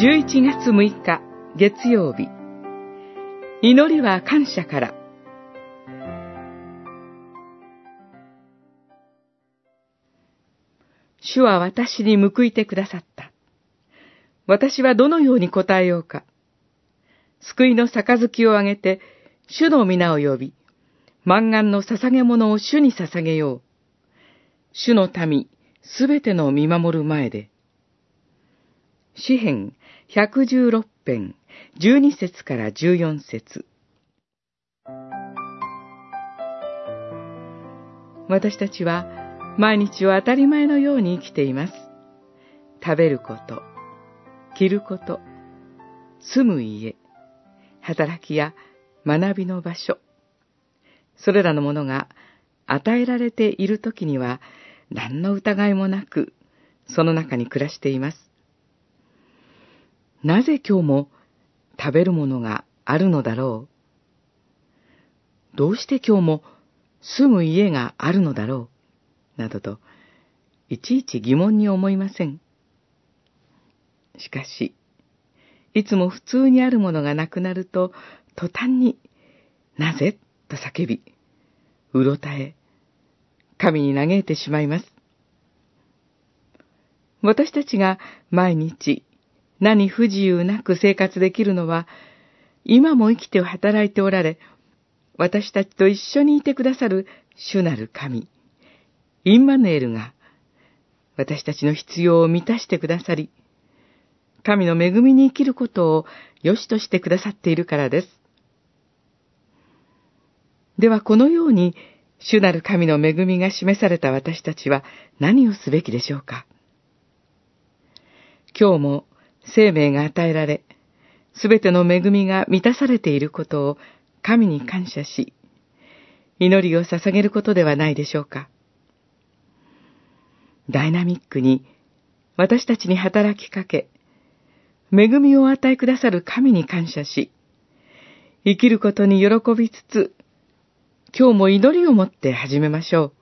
11月6日月曜日祈りは感謝から主は私に報いてくださった。私はどのように答えようか。救いの杯をあげて、主の皆を呼び、万願の捧げ物を主に捧げよう。主の民、すべての見守る前で。詩編116編12節から14節私たちは毎日を当たり前のように生きています。食べること、着ること、住む家、働きや学びの場所、それらのものが与えられているときには何の疑いもなくその中に暮らしています。なぜ今日も食べるものがあるのだろう？どうして今日も住む家があるのだろう？などと、いちいち疑問に思いません。しかし、いつも普通にあるものがなくなると、途端に、なぜ？と叫び、うろたえ、神に嘆いてしまいます。私たちが毎日何不自由なく生活できるのは、今も生きて働いておられ、私たちと一緒にいてくださる主なる神、インマヌエルが、私たちの必要を満たしてくださり、神の恵みに生きることを良しとしてくださっているからです。ではこのように、主なる神の恵みが示された私たちは何をすべきでしょうか今日も生命が与えられ、すべての恵みが満たされていることを神に感謝し、祈りを捧げることではないでしょうか。ダイナミックに私たちに働きかけ、恵みを与えくださる神に感謝し、生きることに喜びつつ、今日も祈りを持って始めましょう。